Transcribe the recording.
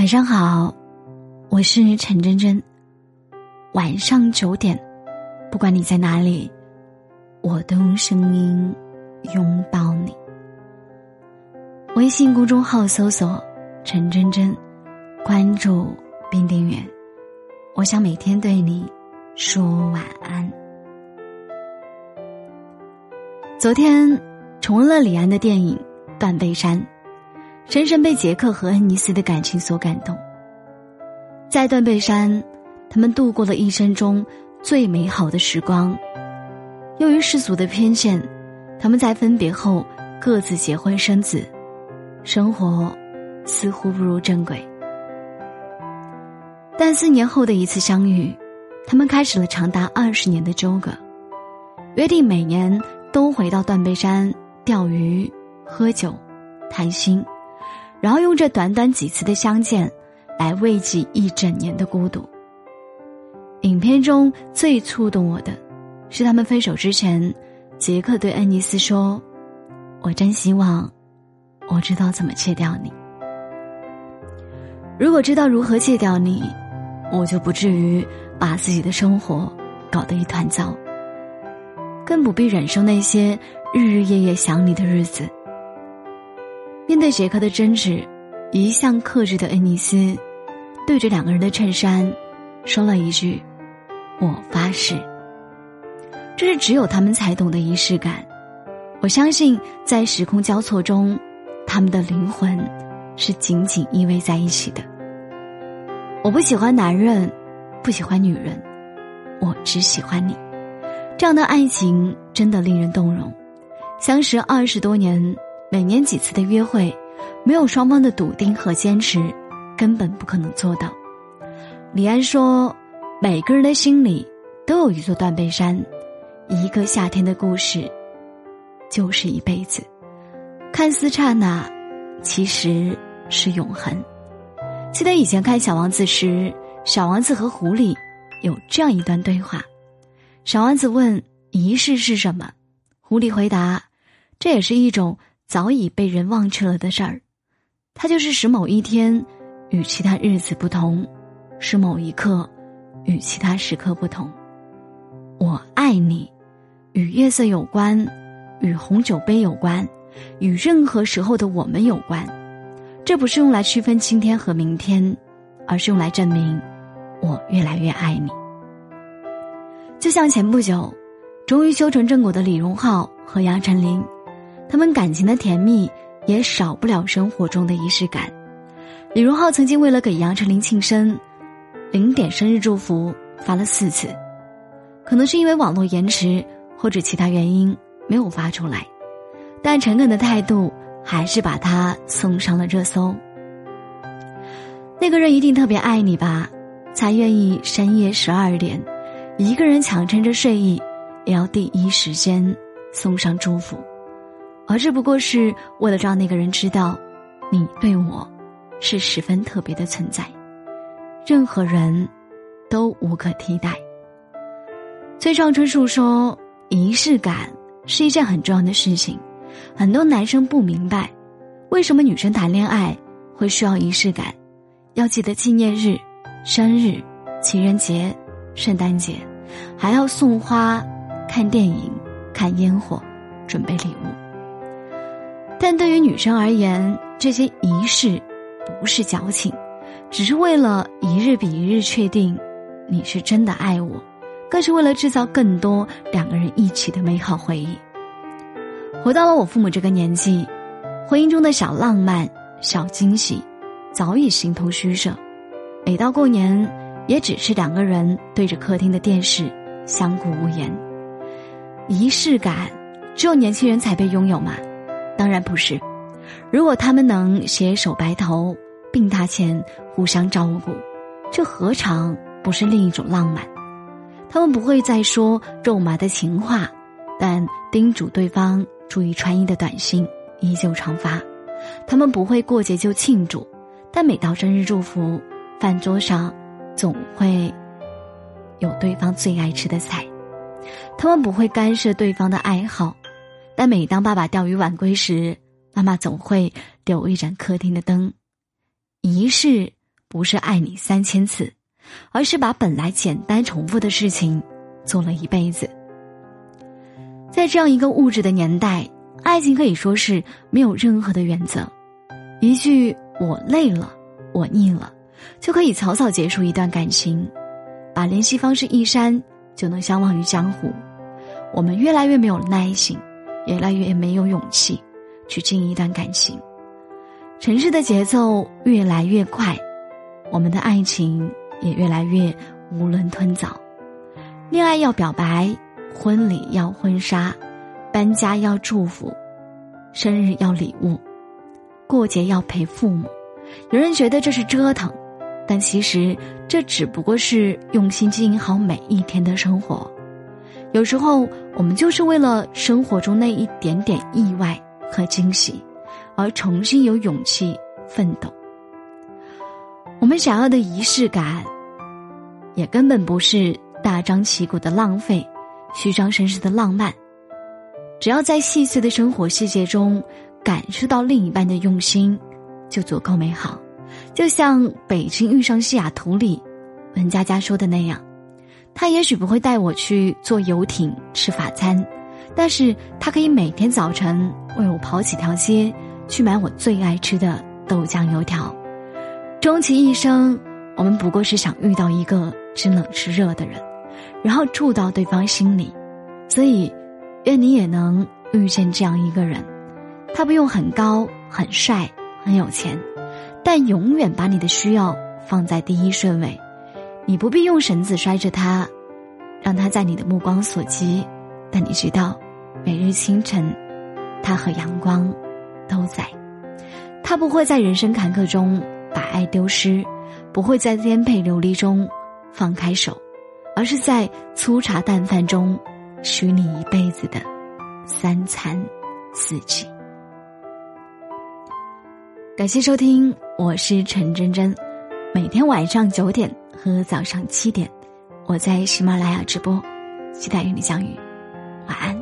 晚上好，我是陈真真。晚上九点，不管你在哪里，我都用声音拥抱你。微信公众号搜索“陈真真”，关注并订阅。我想每天对你说晚安。昨天重温了李安的电影《断背山》。深深被杰克和恩尼斯的感情所感动。在断背山，他们度过了一生中最美好的时光。由于世俗的偏见，他们在分别后各自结婚生子，生活似乎步入正轨。但四年后的一次相遇，他们开始了长达二十年的纠葛，约定每年都回到断背山钓鱼、喝酒、谈心。然后用这短短几次的相见，来慰藉一整年的孤独。影片中最触动我的，是他们分手之前，杰克对恩尼斯说：“我真希望，我知道怎么戒掉你。如果知道如何戒掉你，我就不至于把自己的生活搞得一团糟，更不必忍受那些日日夜夜想你的日子。”面对杰克的争执，一向克制的恩尼斯，对着两个人的衬衫，说了一句：“我发誓。”这是只有他们才懂的仪式感。我相信，在时空交错中，他们的灵魂是紧紧依偎在一起的。我不喜欢男人，不喜欢女人，我只喜欢你。这样的爱情真的令人动容。相识二十多年。每年几次的约会，没有双方的笃定和坚持，根本不可能做到。李安说：“每个人的心里都有一座断背山，一个夏天的故事，就是一辈子。看似刹那，其实是永恒。”记得以前看《小王子》时，小王子和狐狸有这样一段对话：小王子问：“仪式是什么？”狐狸回答：“这也是一种。”早已被人忘却了的事儿，它就是使某一天与其他日子不同，使某一刻与其他时刻不同。我爱你，与月色有关，与红酒杯有关，与任何时候的我们有关。这不是用来区分今天和明天，而是用来证明我越来越爱你。就像前不久，终于修成正果的李荣浩和杨丞琳。他们感情的甜蜜也少不了生活中的仪式感。李荣浩曾经为了给杨丞琳庆生，零点生日祝福发了四次，可能是因为网络延迟或者其他原因没有发出来，但诚恳的态度还是把他送上了热搜。那个人一定特别爱你吧，才愿意深夜十二点，一个人强撑着睡意，也要第一时间送上祝福。而这不过是为了让那个人知道，你对我是十分特别的存在，任何人都无可替代。崔创春树说：“仪式感是一件很重要的事情，很多男生不明白，为什么女生谈恋爱会需要仪式感，要记得纪念日、生日、情人节、圣诞节，还要送花、看电影、看烟火、准备礼物。”但对于女生而言，这些仪式不是矫情，只是为了一日比一日确定你是真的爱我，更是为了制造更多两个人一起的美好回忆。回到了我父母这个年纪，婚姻中的小浪漫、小惊喜，早已形同虚设。每到过年，也只是两个人对着客厅的电视，相顾无言。仪式感，只有年轻人才被拥有吗？当然不是，如果他们能携手白头，病榻前互相照顾，这何尝不是另一种浪漫？他们不会再说肉麻的情话，但叮嘱对方注意穿衣的短信依旧常发。他们不会过节就庆祝，但每到生日祝福，饭桌上总会有对方最爱吃的菜。他们不会干涉对方的爱好。但每当爸爸钓鱼晚归时，妈妈总会留一盏客厅的灯。仪式不是爱你三千次，而是把本来简单重复的事情做了一辈子。在这样一个物质的年代，爱情可以说是没有任何的原则，一句“我累了，我腻了”，就可以草草结束一段感情，把联系方式一删，就能相忘于江湖。我们越来越没有耐心，越来越没有勇气去经营一段感情。城市的节奏越来越快，我们的爱情也越来越囫囵吞枣。恋爱要表白，婚礼要婚纱，搬家要祝福，生日要礼物，过节要陪父母。有人觉得这是折腾，但其实这只不过是用心经营好每一天的生活。有时候，我们就是为了生活中那一点点意外和惊喜，而重新有勇气奋斗。我们想要的仪式感，也根本不是大张旗鼓的浪费、虚张声势的浪漫。只要在细碎的生活细节中感受到另一半的用心，就足够美好。就像《北京遇上西雅图》里文佳佳说的那样。他也许不会带我去坐游艇吃法餐，但是他可以每天早晨为我跑几条街，去买我最爱吃的豆浆油条。终其一生，我们不过是想遇到一个知冷知热的人，然后住到对方心里。所以，愿你也能遇见这样一个人。他不用很高、很帅、很有钱，但永远把你的需要放在第一顺位。你不必用绳子拴着它，让它在你的目光所及，但你知道，每日清晨，它和阳光都在。他不会在人生坎坷中把爱丢失，不会在颠沛流离中放开手，而是在粗茶淡饭中许你一辈子的三餐四季。感谢收听，我是陈真真，每天晚上九点。和早上七点，我在喜马拉雅直播，期待与你相遇，晚安。